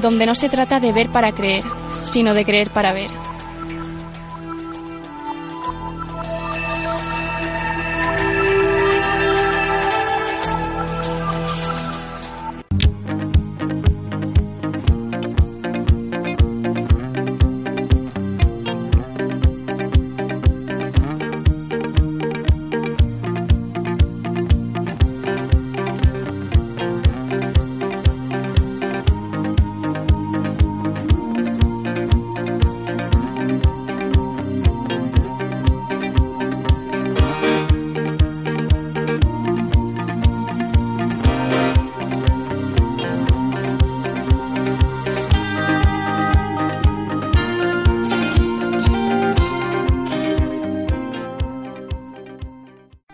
donde no se trata de ver para creer, sino de creer para ver.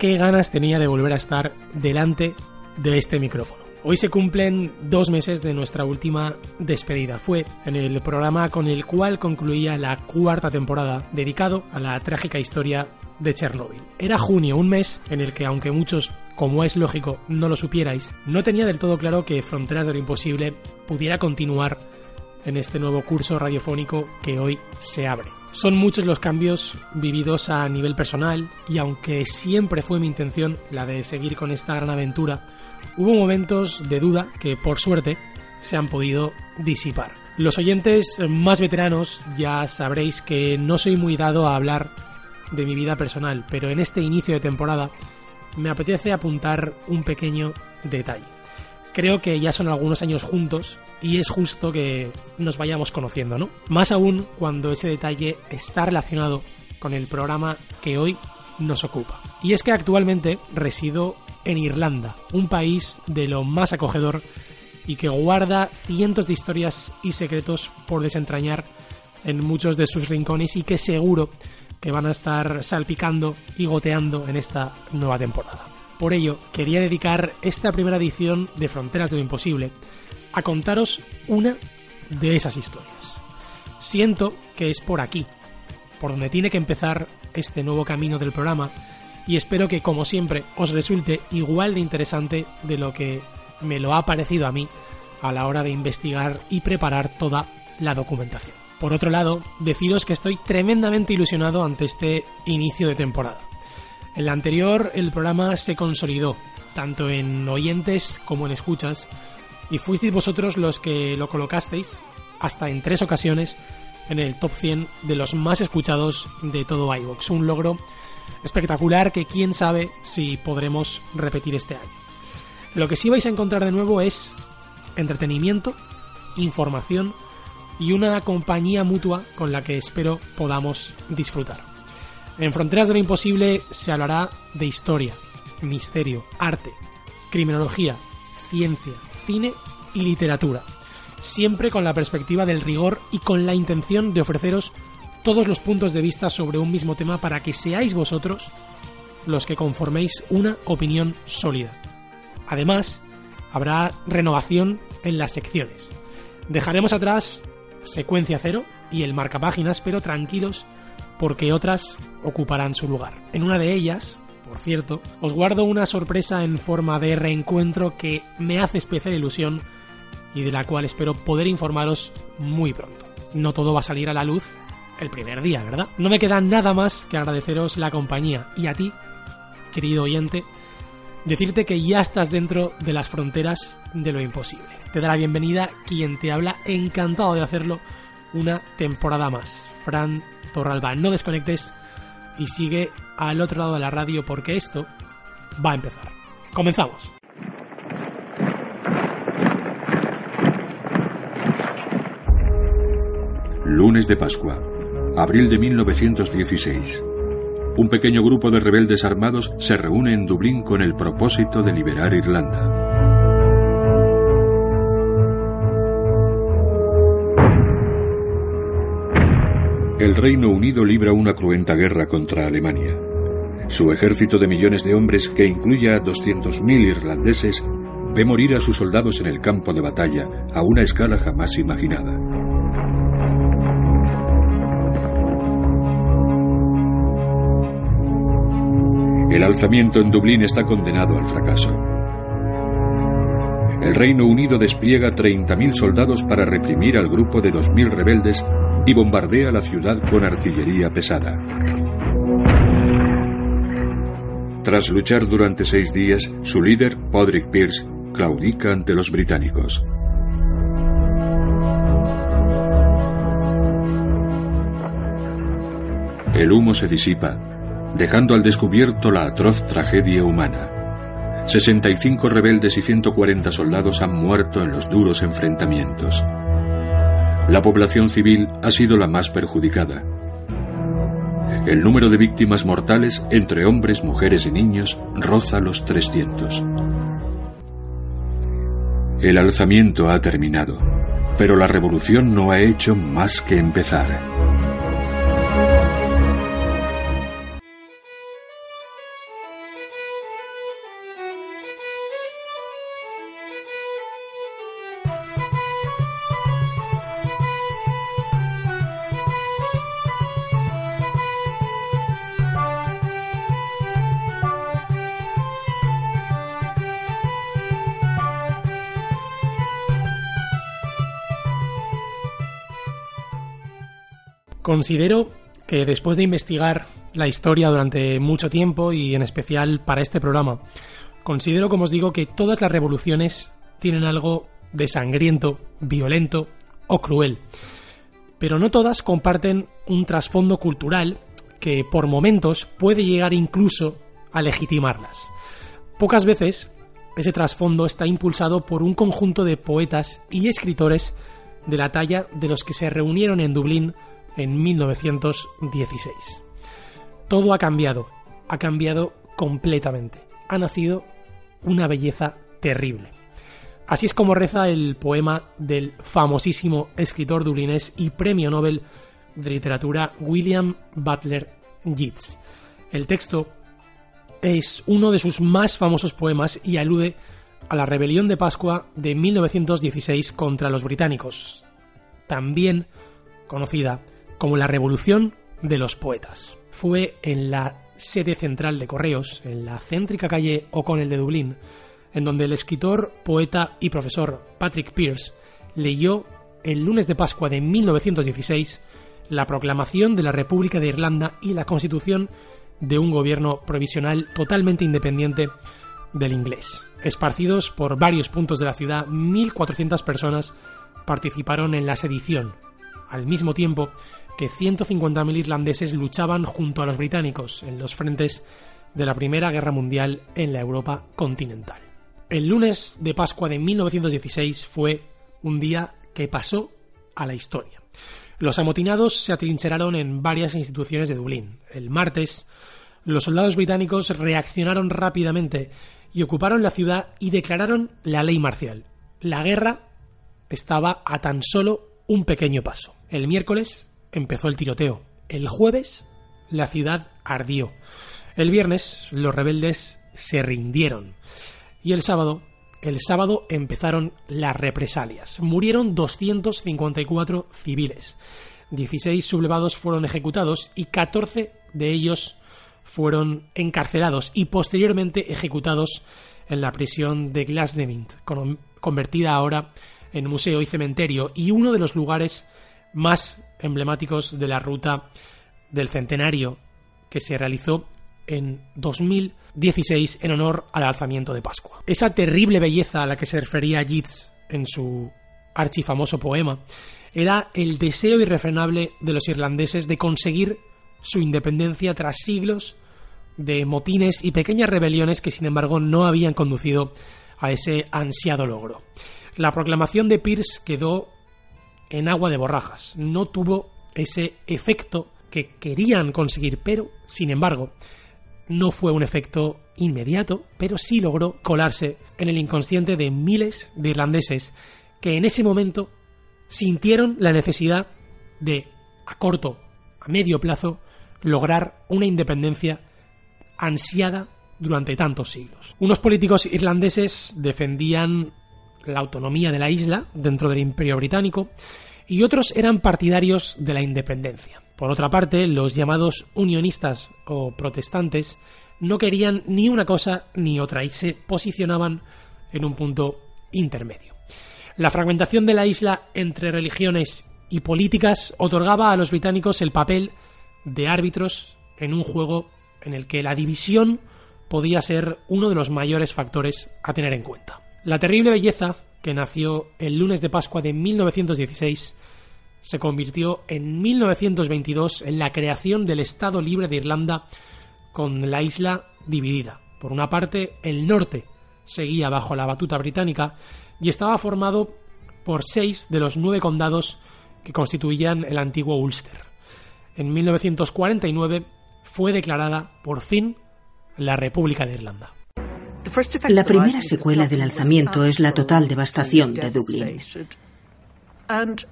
Qué ganas tenía de volver a estar delante de este micrófono. Hoy se cumplen dos meses de nuestra última despedida. Fue en el programa con el cual concluía la cuarta temporada dedicado a la trágica historia de Chernóbil. Era junio, un mes en el que, aunque muchos, como es lógico, no lo supierais, no tenía del todo claro que Fronteras de lo Imposible pudiera continuar en este nuevo curso radiofónico que hoy se abre. Son muchos los cambios vividos a nivel personal y aunque siempre fue mi intención la de seguir con esta gran aventura, hubo momentos de duda que por suerte se han podido disipar. Los oyentes más veteranos ya sabréis que no soy muy dado a hablar de mi vida personal, pero en este inicio de temporada me apetece apuntar un pequeño detalle. Creo que ya son algunos años juntos y es justo que nos vayamos conociendo, ¿no? Más aún cuando ese detalle está relacionado con el programa que hoy nos ocupa. Y es que actualmente resido en Irlanda, un país de lo más acogedor y que guarda cientos de historias y secretos por desentrañar en muchos de sus rincones y que seguro que van a estar salpicando y goteando en esta nueva temporada. Por ello, quería dedicar esta primera edición de Fronteras de lo Imposible a contaros una de esas historias. Siento que es por aquí, por donde tiene que empezar este nuevo camino del programa, y espero que, como siempre, os resulte igual de interesante de lo que me lo ha parecido a mí a la hora de investigar y preparar toda la documentación. Por otro lado, deciros que estoy tremendamente ilusionado ante este inicio de temporada. En la anterior el programa se consolidó, tanto en oyentes como en escuchas, y fuisteis vosotros los que lo colocasteis hasta en tres ocasiones en el top 100 de los más escuchados de todo iVoox. Un logro espectacular que quién sabe si podremos repetir este año. Lo que sí vais a encontrar de nuevo es entretenimiento, información y una compañía mutua con la que espero podamos disfrutar. En Fronteras de lo Imposible se hablará de historia, misterio, arte, criminología, ciencia, cine y literatura, siempre con la perspectiva del rigor y con la intención de ofreceros todos los puntos de vista sobre un mismo tema para que seáis vosotros los que conforméis una opinión sólida. Además, habrá renovación en las secciones. Dejaremos atrás secuencia cero y el marcapáginas, pero tranquilos porque otras ocuparán su lugar. En una de ellas, por cierto, os guardo una sorpresa en forma de reencuentro que me hace especial ilusión y de la cual espero poder informaros muy pronto. No todo va a salir a la luz el primer día, ¿verdad? No me queda nada más que agradeceros la compañía y a ti, querido oyente, decirte que ya estás dentro de las fronteras de lo imposible. Te da la bienvenida quien te habla, encantado de hacerlo una temporada más. Fran Torralba, no desconectes y sigue al otro lado de la radio porque esto va a empezar. Comenzamos. Lunes de Pascua, abril de 1916. Un pequeño grupo de rebeldes armados se reúne en Dublín con el propósito de liberar Irlanda. El Reino Unido libra una cruenta guerra contra Alemania. Su ejército de millones de hombres, que incluye a 200.000 irlandeses, ve morir a sus soldados en el campo de batalla a una escala jamás imaginada. El alzamiento en Dublín está condenado al fracaso. El Reino Unido despliega 30.000 soldados para reprimir al grupo de 2.000 rebeldes y bombardea la ciudad con artillería pesada. Tras luchar durante seis días, su líder, Podrick Pierce, claudica ante los británicos. El humo se disipa, dejando al descubierto la atroz tragedia humana. 65 rebeldes y 140 soldados han muerto en los duros enfrentamientos. La población civil ha sido la más perjudicada. El número de víctimas mortales entre hombres, mujeres y niños roza los 300. El alzamiento ha terminado, pero la revolución no ha hecho más que empezar. Considero que después de investigar la historia durante mucho tiempo y en especial para este programa, considero, como os digo, que todas las revoluciones tienen algo de sangriento, violento o cruel. Pero no todas comparten un trasfondo cultural que por momentos puede llegar incluso a legitimarlas. Pocas veces ese trasfondo está impulsado por un conjunto de poetas y escritores de la talla de los que se reunieron en Dublín en 1916. Todo ha cambiado, ha cambiado completamente. Ha nacido una belleza terrible. Así es como reza el poema del famosísimo escritor dublinés y premio Nobel de literatura William Butler Yeats. El texto es uno de sus más famosos poemas y alude a la rebelión de Pascua de 1916 contra los británicos, también conocida como la Revolución de los Poetas. Fue en la sede central de Correos, en la céntrica calle O'Connell de Dublín, en donde el escritor, poeta y profesor Patrick Pearse leyó el lunes de Pascua de 1916 la proclamación de la República de Irlanda y la constitución de un gobierno provisional totalmente independiente del inglés. Esparcidos por varios puntos de la ciudad, 1.400 personas participaron en la sedición. Al mismo tiempo, que 150.000 irlandeses luchaban junto a los británicos en los frentes de la Primera Guerra Mundial en la Europa continental. El lunes de Pascua de 1916 fue un día que pasó a la historia. Los amotinados se atrincheraron en varias instituciones de Dublín. El martes, los soldados británicos reaccionaron rápidamente y ocuparon la ciudad y declararon la ley marcial. La guerra estaba a tan solo un pequeño paso. El miércoles, empezó el tiroteo. El jueves la ciudad ardió. El viernes los rebeldes se rindieron. Y el sábado, el sábado empezaron las represalias. Murieron 254 civiles. 16 sublevados fueron ejecutados y 14 de ellos fueron encarcelados y posteriormente ejecutados en la prisión de Glasnevin, convertida ahora en museo y cementerio y uno de los lugares más emblemáticos de la ruta del centenario que se realizó en 2016 en honor al alzamiento de Pascua. Esa terrible belleza a la que se refería Yeats en su archifamoso poema era el deseo irrefrenable de los irlandeses de conseguir su independencia tras siglos de motines y pequeñas rebeliones que sin embargo no habían conducido a ese ansiado logro. La proclamación de Pierce quedó en agua de borrajas. No tuvo ese efecto que querían conseguir, pero, sin embargo, no fue un efecto inmediato, pero sí logró colarse en el inconsciente de miles de irlandeses que en ese momento sintieron la necesidad de, a corto a medio plazo, lograr una independencia ansiada durante tantos siglos. Unos políticos irlandeses defendían la autonomía de la isla dentro del Imperio Británico y otros eran partidarios de la independencia. Por otra parte, los llamados unionistas o protestantes no querían ni una cosa ni otra y se posicionaban en un punto intermedio. La fragmentación de la isla entre religiones y políticas otorgaba a los británicos el papel de árbitros en un juego en el que la división podía ser uno de los mayores factores a tener en cuenta. La terrible belleza, que nació el lunes de Pascua de 1916, se convirtió en 1922 en la creación del Estado Libre de Irlanda con la isla dividida. Por una parte, el norte seguía bajo la batuta británica y estaba formado por seis de los nueve condados que constituían el antiguo Ulster. En 1949 fue declarada por fin la República de Irlanda. La primera secuela del alzamiento es la total devastación de Dublín.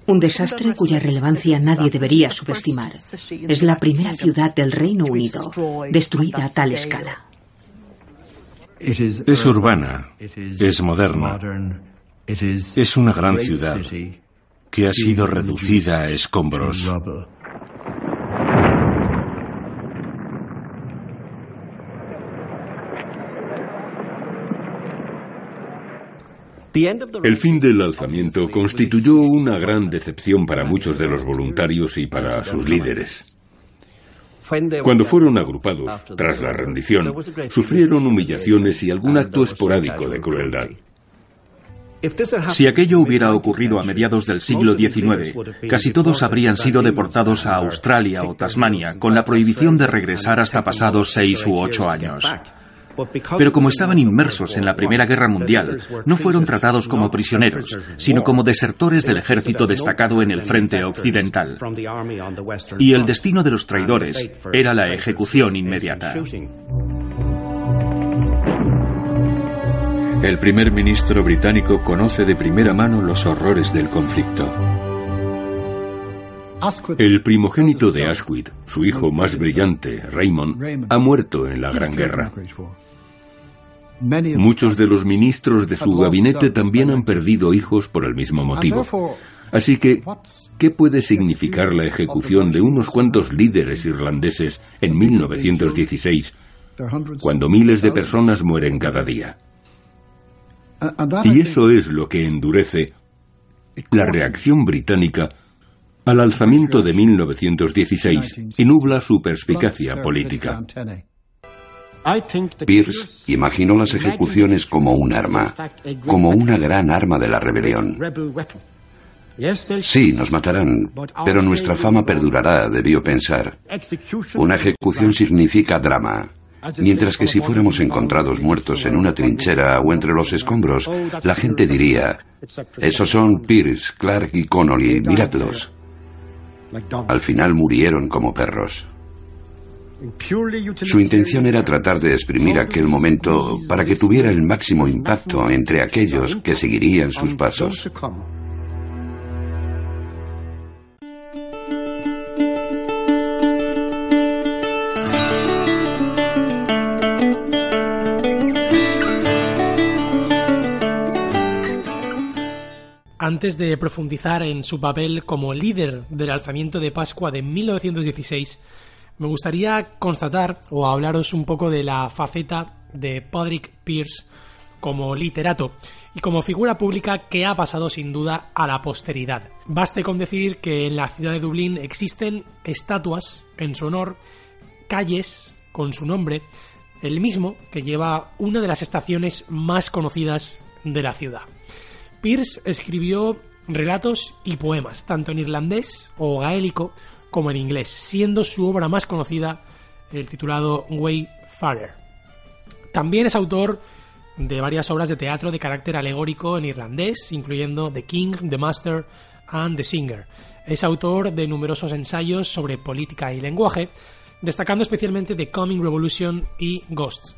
Un desastre cuya relevancia nadie debería subestimar. Es la primera ciudad del Reino Unido destruida a tal escala. Es urbana, es moderna, es una gran ciudad que ha sido reducida a escombros. El fin del alzamiento constituyó una gran decepción para muchos de los voluntarios y para sus líderes. Cuando fueron agrupados, tras la rendición, sufrieron humillaciones y algún acto esporádico de crueldad. Si aquello hubiera ocurrido a mediados del siglo XIX, casi todos habrían sido deportados a Australia o Tasmania, con la prohibición de regresar hasta pasados seis u ocho años. Pero como estaban inmersos en la Primera Guerra Mundial, no fueron tratados como prisioneros, sino como desertores del ejército destacado en el frente occidental. Y el destino de los traidores era la ejecución inmediata. El primer ministro británico conoce de primera mano los horrores del conflicto. El primogénito de Asquith, su hijo más brillante, Raymond, ha muerto en la Gran Guerra. Muchos de los ministros de su gabinete también han perdido hijos por el mismo motivo. Así que, ¿qué puede significar la ejecución de unos cuantos líderes irlandeses en 1916, cuando miles de personas mueren cada día? Y eso es lo que endurece la reacción británica al alzamiento de 1916 y nubla su perspicacia política. Pierce imaginó las ejecuciones como un arma, como una gran arma de la rebelión. Sí, nos matarán, pero nuestra fama perdurará, debió pensar. Una ejecución significa drama, mientras que si fuéramos encontrados muertos en una trinchera o entre los escombros, la gente diría, esos son Pierce, Clark y Connolly, miradlos. Al final murieron como perros. Su intención era tratar de exprimir aquel momento para que tuviera el máximo impacto entre aquellos que seguirían sus pasos. Antes de profundizar en su papel como líder del alzamiento de Pascua de 1916, me gustaría constatar o hablaros un poco de la faceta de Patrick Pierce como literato y como figura pública que ha pasado sin duda a la posteridad. Baste con decir que en la ciudad de Dublín existen estatuas en su honor, calles con su nombre, el mismo que lleva una de las estaciones más conocidas de la ciudad. Pierce escribió relatos y poemas, tanto en irlandés o gaélico como en inglés, siendo su obra más conocida el titulado Wayfarer. También es autor de varias obras de teatro de carácter alegórico en irlandés, incluyendo The King, The Master and The Singer. Es autor de numerosos ensayos sobre política y lenguaje, destacando especialmente The Coming Revolution y Ghosts.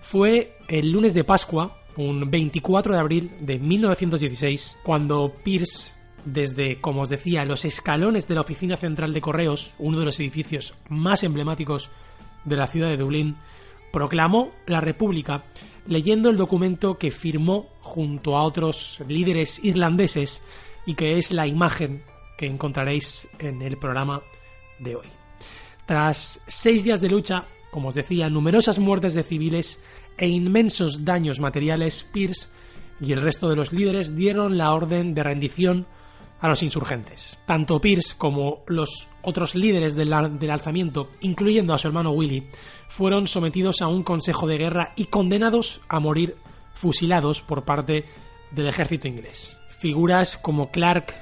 Fue el lunes de Pascua, un 24 de abril de 1916, cuando Pierce desde, como os decía, los escalones de la Oficina Central de Correos, uno de los edificios más emblemáticos de la ciudad de Dublín, proclamó la República leyendo el documento que firmó junto a otros líderes irlandeses y que es la imagen que encontraréis en el programa de hoy. Tras seis días de lucha, como os decía, numerosas muertes de civiles e inmensos daños materiales, Pierce y el resto de los líderes dieron la orden de rendición a los insurgentes. Tanto Pierce como los otros líderes del, alzamiento, incluyendo a su hermano Willy, fueron sometidos a un consejo de guerra y condenados a morir fusilados por parte del ejército inglés. Figuras como Clark,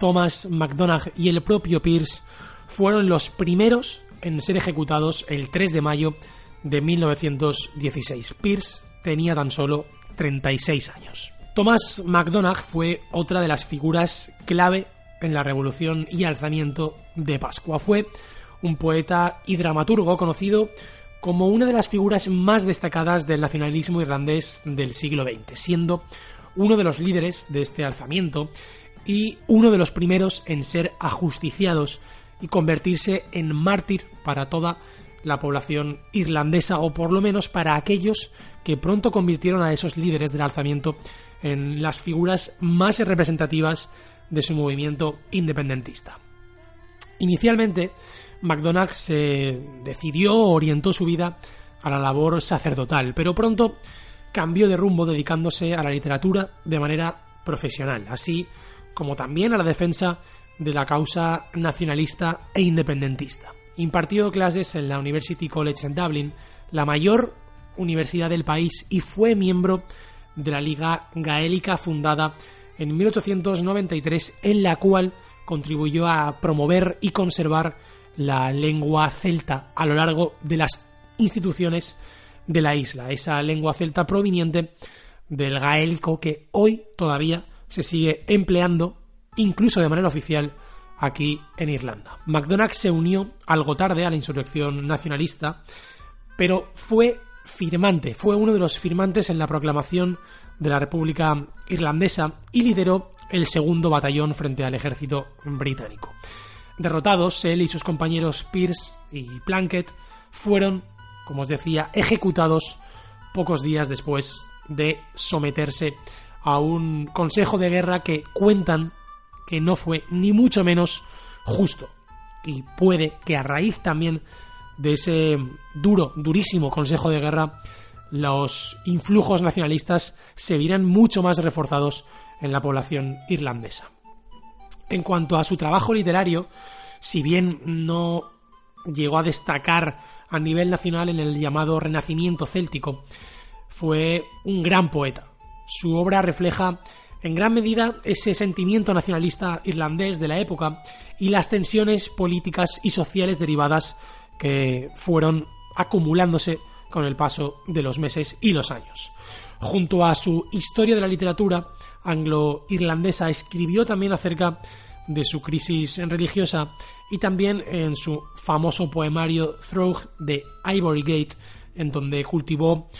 Thomas MacDonagh y el propio Pierce fueron los primeros en ser ejecutados el 3 de mayo de 1916. Pierce tenía tan solo 36 años. Thomas MacDonagh fue otra de las figuras clave en la revolución y alzamiento de Pascua. Fue un poeta y dramaturgo conocido como una de las figuras más destacadas del nacionalismo irlandés del siglo XX, siendo uno de los líderes de este alzamiento y uno de los primeros en ser ajusticiados y convertirse en mártir para toda la población irlandesa o por lo menos para aquellos que pronto convirtieron a esos líderes del alzamiento en las figuras más representativas de su movimiento independentista. Inicialmente, MacDonagh se decidió orientó su vida a la labor sacerdotal, pero pronto cambió de rumbo dedicándose a la literatura de manera profesional, así como también a la defensa de la causa nacionalista e independentista. Impartió clases en la University College en Dublin, la mayor universidad del país, y fue miembro de la Liga Gaélica fundada en 1893, en la cual contribuyó a promover y conservar la lengua celta a lo largo de las instituciones de la isla, esa lengua celta proveniente del gaélico que hoy todavía se sigue empleando, incluso de manera oficial, aquí en Irlanda. MacDonagh se unió algo tarde a la insurrección nacionalista, pero fue firmante, fue uno de los firmantes en la proclamación de la República Irlandesa y lideró el segundo batallón frente al ejército británico. Derrotados, él y sus compañeros Pierce y Plunkett fueron, como os decía, ejecutados pocos días después de someterse a un consejo de guerra que cuentan que no fue ni mucho menos justo. Y puede que a raíz también de ese duro, durísimo Consejo de Guerra, los influjos nacionalistas se vieran mucho más reforzados en la población irlandesa. En cuanto a su trabajo literario, si bien no llegó a destacar a nivel nacional en el llamado Renacimiento céltico, fue un gran poeta. Su obra refleja en gran medida ese sentimiento nacionalista irlandés de la época y las tensiones políticas y sociales derivadas que fueron acumulándose con el paso de los meses y los años. Junto a su Historia de la literatura anglo-irlandesa escribió también acerca de su crisis religiosa y también en su famoso poemario Throg de Ivory Gate, en donde cultivó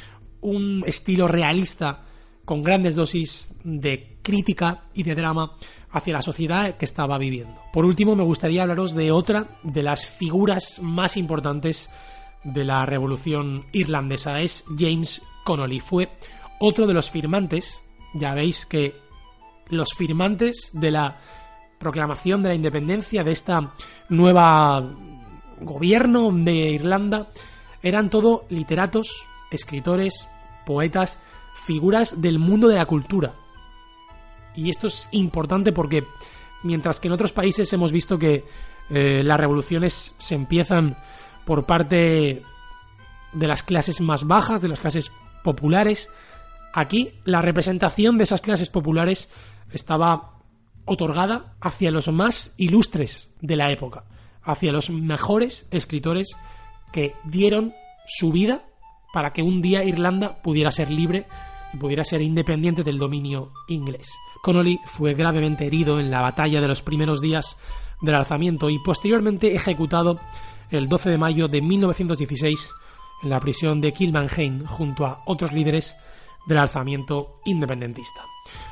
un estilo realista con grandes dosis de crítica y de drama hacia la sociedad que estaba viviendo. Por último, me gustaría hablaros de otra de las figuras más importantes de la revolución irlandesa, es James Connolly. Fue otro de los firmantes, ya veis que los firmantes de la proclamación de la independencia de esta nueva gobierno de Irlanda eran todo literatos, escritores, poetas, figuras del mundo de la cultura. Y esto es importante porque mientras que en otros países hemos visto que eh, las revoluciones se empiezan por parte de las clases más bajas, de las clases populares, aquí la representación de esas clases populares estaba otorgada hacia los más ilustres de la época, hacia los mejores escritores que dieron su vida para que un día Irlanda pudiera ser libre pudiera ser independiente del dominio inglés. Connolly fue gravemente herido en la batalla de los primeros días del alzamiento y posteriormente ejecutado el 12 de mayo de 1916 en la prisión de Kilmainham junto a otros líderes del alzamiento independentista.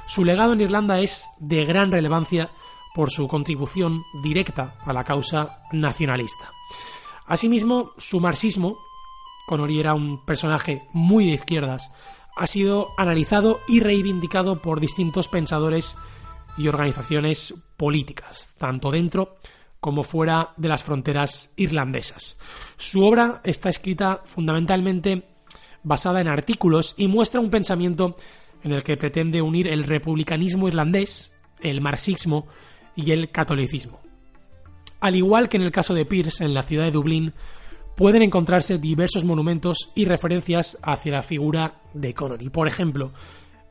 Su legado en Irlanda es de gran relevancia por su contribución directa a la causa nacionalista. Asimismo, su marxismo, Connery era un personaje muy de izquierdas, ha sido analizado y reivindicado por distintos pensadores y organizaciones políticas, tanto dentro como fuera de las fronteras irlandesas. Su obra está escrita fundamentalmente basada en artículos y muestra un pensamiento en el que pretende unir el republicanismo irlandés, el marxismo y el catolicismo. Al igual que en el caso de Pierce en la ciudad de Dublín, pueden encontrarse diversos monumentos y referencias hacia la figura de Connery, por ejemplo,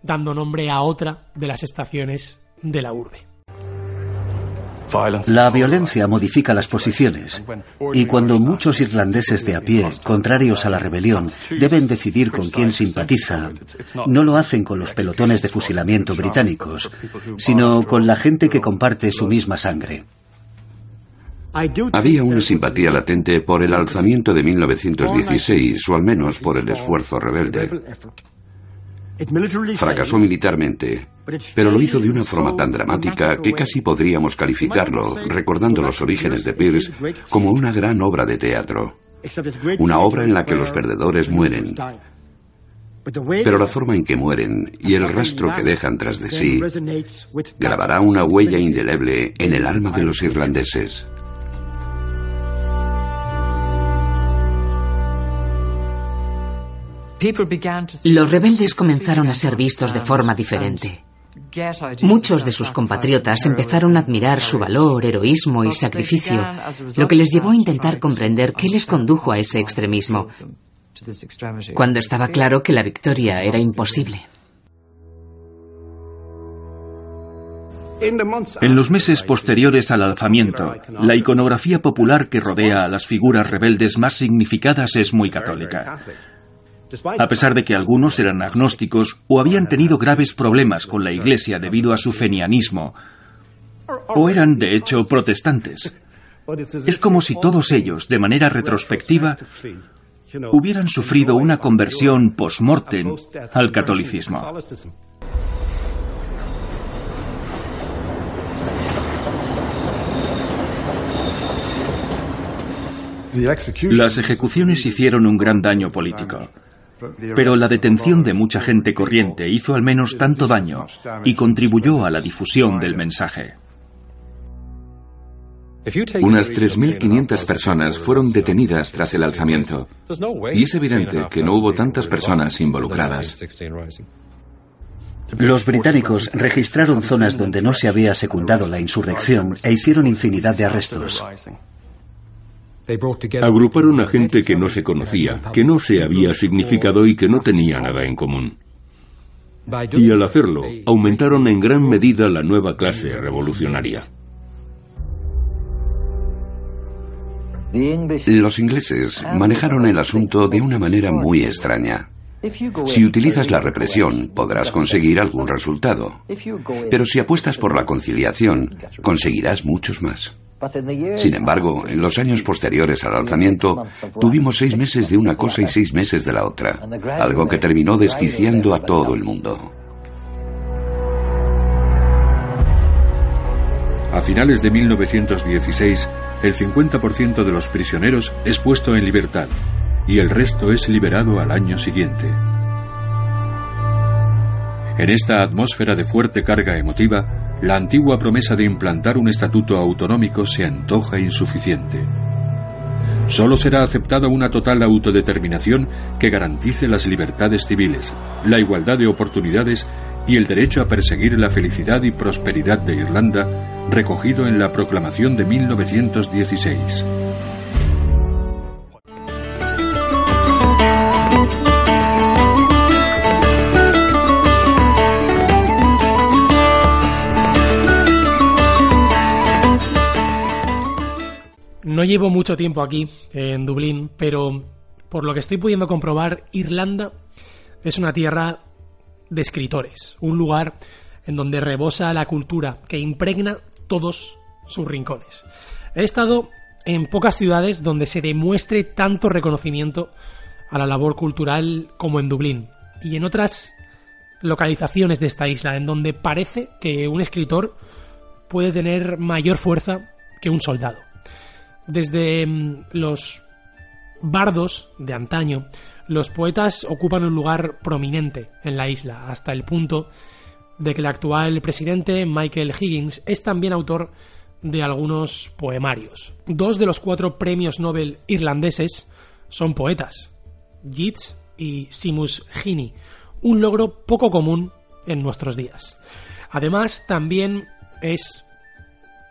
dando nombre a otra de las estaciones de la urbe. La violencia modifica las posiciones y cuando muchos irlandeses de a pie, contrarios a la rebelión, deben decidir con quién simpatiza, no lo hacen con los pelotones de fusilamiento británicos, sino con la gente que comparte su misma sangre. Había una simpatía latente por el alzamiento de 1916, o al menos por el esfuerzo rebelde. Fracasó militarmente, pero lo hizo de una forma tan dramática que casi podríamos calificarlo, recordando los orígenes de Pierce, como una gran obra de teatro. Una obra en la que los perdedores mueren, pero la forma en que mueren y el rastro que dejan tras de sí grabará una huella indeleble en el alma de los irlandeses. Los rebeldes comenzaron a ser vistos de forma diferente. Muchos de sus compatriotas empezaron a admirar su valor, heroísmo y sacrificio, lo que les llevó a intentar comprender qué les condujo a ese extremismo, cuando estaba claro que la victoria era imposible. En los meses posteriores al alzamiento, la iconografía popular que rodea a las figuras rebeldes más significadas es muy católica a pesar de que algunos eran agnósticos o habían tenido graves problemas con la Iglesia debido a su fenianismo, o eran de hecho protestantes. Es como si todos ellos, de manera retrospectiva, hubieran sufrido una conversión post-mortem al catolicismo. Las ejecuciones hicieron un gran daño político. Pero la detención de mucha gente corriente hizo al menos tanto daño y contribuyó a la difusión del mensaje. Unas 3.500 personas fueron detenidas tras el alzamiento. Y es evidente que no hubo tantas personas involucradas. Los británicos registraron zonas donde no se había secundado la insurrección e hicieron infinidad de arrestos. Agruparon a gente que no se conocía, que no se había significado y que no tenía nada en común. Y al hacerlo, aumentaron en gran medida la nueva clase revolucionaria. Los ingleses manejaron el asunto de una manera muy extraña. Si utilizas la represión, podrás conseguir algún resultado. Pero si apuestas por la conciliación, conseguirás muchos más. Sin embargo, en los años posteriores al alzamiento, tuvimos seis meses de una cosa y seis meses de la otra, algo que terminó desquiciando a todo el mundo. A finales de 1916, el 50% de los prisioneros es puesto en libertad y el resto es liberado al año siguiente. En esta atmósfera de fuerte carga emotiva, la antigua promesa de implantar un estatuto autonómico se antoja insuficiente. Solo será aceptada una total autodeterminación que garantice las libertades civiles, la igualdad de oportunidades y el derecho a perseguir la felicidad y prosperidad de Irlanda, recogido en la proclamación de 1916. No llevo mucho tiempo aquí, en Dublín, pero por lo que estoy pudiendo comprobar, Irlanda es una tierra de escritores, un lugar en donde rebosa la cultura que impregna todos sus rincones. He estado en pocas ciudades donde se demuestre tanto reconocimiento a la labor cultural como en Dublín, y en otras localizaciones de esta isla, en donde parece que un escritor puede tener mayor fuerza que un soldado. Desde mm, los bardos de antaño, los poetas ocupan un lugar prominente en la isla, hasta el punto de que el actual presidente, Michael Higgins, es también autor de algunos poemarios. Dos de los cuatro premios Nobel irlandeses son poetas, Yeats y Simus Heaney, un logro poco común en nuestros días. Además, también es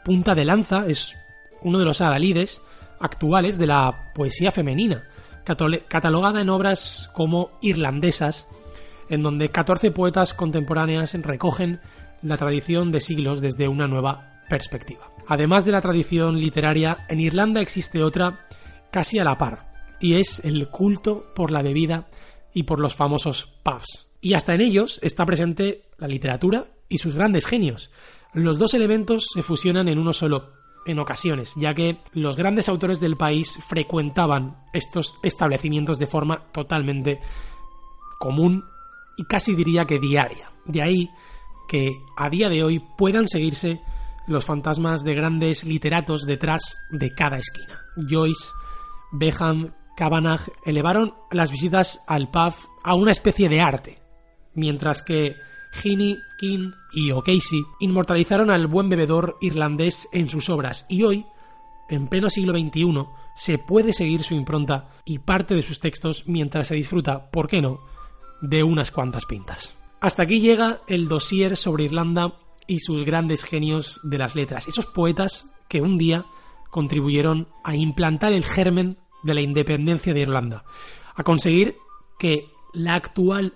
punta de lanza, es uno de los adalides actuales de la poesía femenina, catalogada en obras como irlandesas, en donde 14 poetas contemporáneas recogen la tradición de siglos desde una nueva perspectiva. Además de la tradición literaria, en Irlanda existe otra casi a la par, y es el culto por la bebida y por los famosos pubs. Y hasta en ellos está presente la literatura y sus grandes genios. Los dos elementos se fusionan en uno solo en ocasiones, ya que los grandes autores del país frecuentaban estos establecimientos de forma totalmente común y casi diría que diaria. De ahí que a día de hoy puedan seguirse los fantasmas de grandes literatos detrás de cada esquina. Joyce, Beham, Kavanagh elevaron las visitas al pub a una especie de arte, mientras que Heaney, King y O'Casey inmortalizaron al buen bebedor irlandés en sus obras y hoy, en pleno siglo XXI, se puede seguir su impronta y parte de sus textos mientras se disfruta, ¿por qué no?, de unas cuantas pintas. Hasta aquí llega el dossier sobre Irlanda y sus grandes genios de las letras, esos poetas que un día contribuyeron a implantar el germen de la independencia de Irlanda, a conseguir que la actual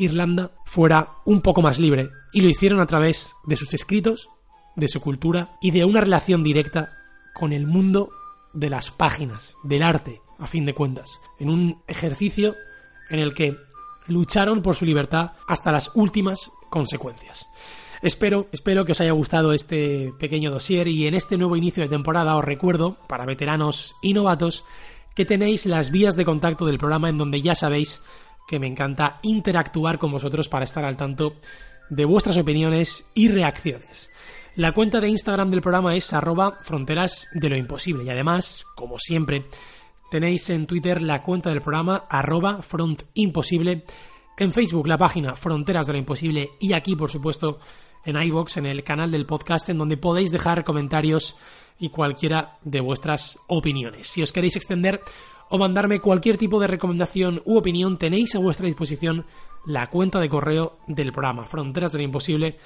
Irlanda fuera un poco más libre, y lo hicieron a través de sus escritos, de su cultura y de una relación directa con el mundo de las páginas, del arte, a fin de cuentas, en un ejercicio en el que lucharon por su libertad hasta las últimas consecuencias. Espero, espero que os haya gustado este pequeño dossier y en este nuevo inicio de temporada os recuerdo, para veteranos y novatos, que tenéis las vías de contacto del programa en donde ya sabéis que me encanta interactuar con vosotros para estar al tanto de vuestras opiniones y reacciones. La cuenta de Instagram del programa es arroba fronteras de lo imposible y además, como siempre, tenéis en Twitter la cuenta del programa arroba frontimposible, en Facebook la página Fronteras de lo Imposible y aquí, por supuesto, en iBox, en el canal del podcast, en donde podéis dejar comentarios y cualquiera de vuestras opiniones. Si os queréis extender o mandarme cualquier tipo de recomendación u opinión, tenéis a vuestra disposición la cuenta de correo del programa fronteras del imposible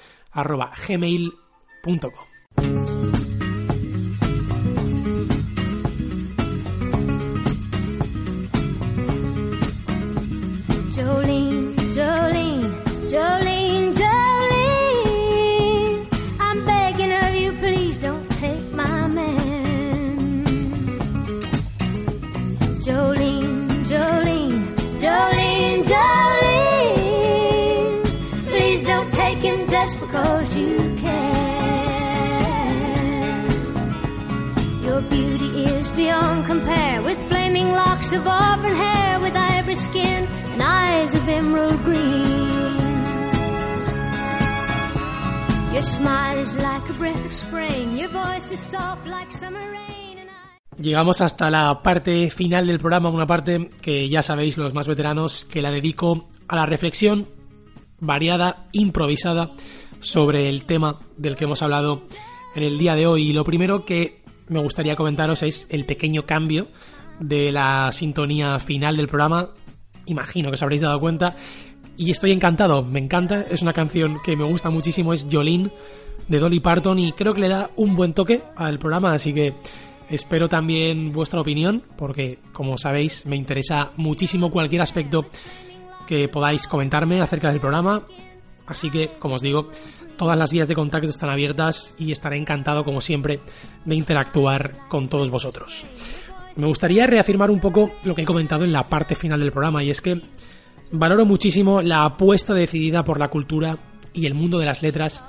Llegamos hasta la parte final del programa, una parte que ya sabéis los más veteranos que la dedico a la reflexión variada, improvisada sobre el tema del que hemos hablado en el día de hoy. Y lo primero que me gustaría comentaros es el pequeño cambio de la sintonía final del programa. Imagino que os habréis dado cuenta. Y estoy encantado, me encanta. Es una canción que me gusta muchísimo, es Jolene de Dolly Parton y creo que le da un buen toque al programa, así que espero también vuestra opinión, porque como sabéis me interesa muchísimo cualquier aspecto que podáis comentarme acerca del programa. Así que, como os digo, todas las vías de contacto están abiertas y estaré encantado, como siempre, de interactuar con todos vosotros. Me gustaría reafirmar un poco lo que he comentado en la parte final del programa, y es que valoro muchísimo la apuesta decidida por la cultura y el mundo de las letras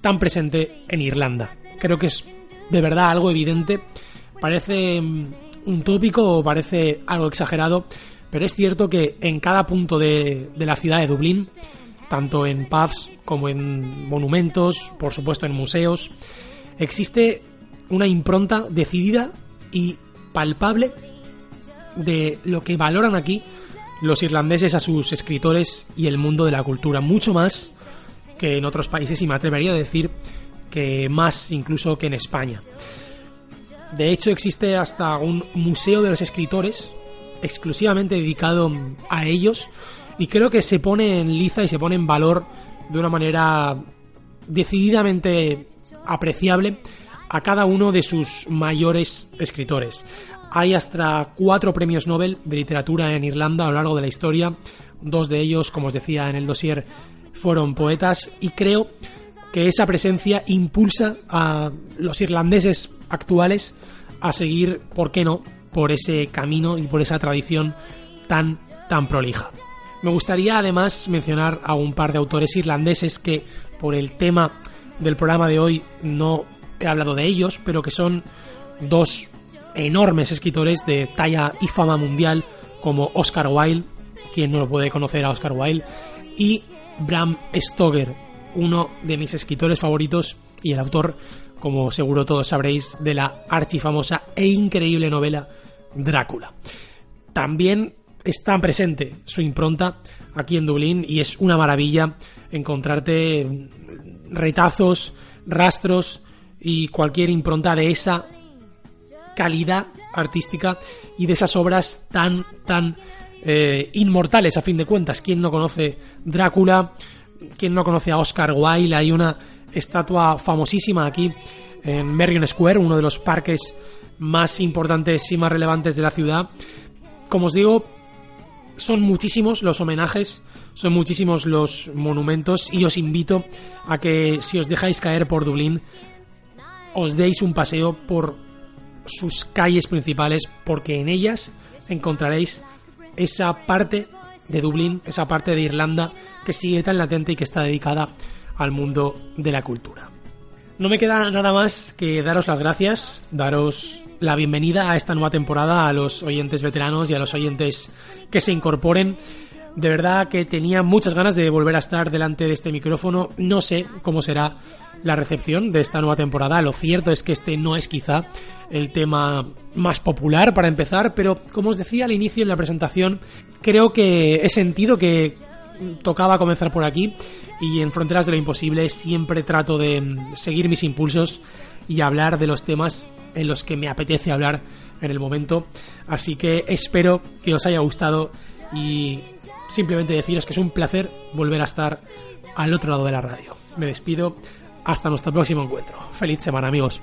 tan presente en Irlanda. Creo que es de verdad algo evidente. Parece mm, un tópico o parece algo exagerado, pero es cierto que en cada punto de, la ciudad de Dublín tanto en pubs como en monumentos, por supuesto en museos. Existe una impronta decidida y palpable de lo que valoran aquí los irlandeses a sus escritores y el mundo de la cultura, mucho más que en otros países y me atrevería a decir que más incluso que en España. De hecho existe hasta un museo de los escritores exclusivamente dedicado a ellos y creo que se pone en liza y se pone en valor de una manera decididamente apreciable a cada uno de sus mayores escritores. Hay hasta cuatro premios Nobel de literatura en Irlanda a lo largo de la historia. Dos de ellos, como os decía en el dossier, fueron poetas y creo que esa presencia impulsa a los irlandeses actuales a seguir, ¿por qué no?, por ese camino y por esa tradición tan, tan prolija. Me gustaría además mencionar a un par de autores irlandeses que por el tema del programa de hoy no he hablado de ellos, pero que son dos enormes escritores de talla y fama mundial como Oscar Wilde, quien no lo puede conocer a Oscar Wilde, y Bram Stoker, uno de mis escritores favoritos y el autor, como seguro todos sabréis, de la archifamosa e increíble novela Drácula. También está presente su impronta aquí en Dublín y es una maravilla encontrarte retazos, rastros y cualquier impronta de esa calidad artística y de esas obras tan, tan eh, inmortales a fin de cuentas. ¿Quién no conoce Drácula? ¿Quién no conoce a Oscar Wilde? Hay una estatua famosísima aquí en Merrion Square, uno de los parques más importantes y más relevantes de la ciudad. Como os digo, son muchísimos los homenajes, son muchísimos los monumentos y os invito a que si os dejáis caer por Dublín, os deis un paseo por sus calles principales porque en ellas encontraréis esa parte de Dublín, esa parte de Irlanda que sigue tan latente y que está dedicada al mundo de la cultura. No me queda nada más que daros las gracias, daros la bienvenida a esta nueva temporada a los oyentes veteranos y a los oyentes que se incorporen. De verdad que tenía muchas ganas de volver a estar delante de este micrófono. No sé cómo será la recepción de esta nueva temporada. Lo cierto es que este no es quizá el tema más popular para empezar, pero como os decía al inicio en la presentación, creo que he sentido que tocaba comenzar por aquí y en Fronteras de lo Imposible siempre trato de seguir mis impulsos y hablar de los temas en los que me apetece hablar en el momento. Así que espero que os haya gustado y simplemente deciros que es un placer volver a estar al otro lado de la radio. Me despido hasta nuestro próximo encuentro. Feliz semana, amigos.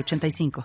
85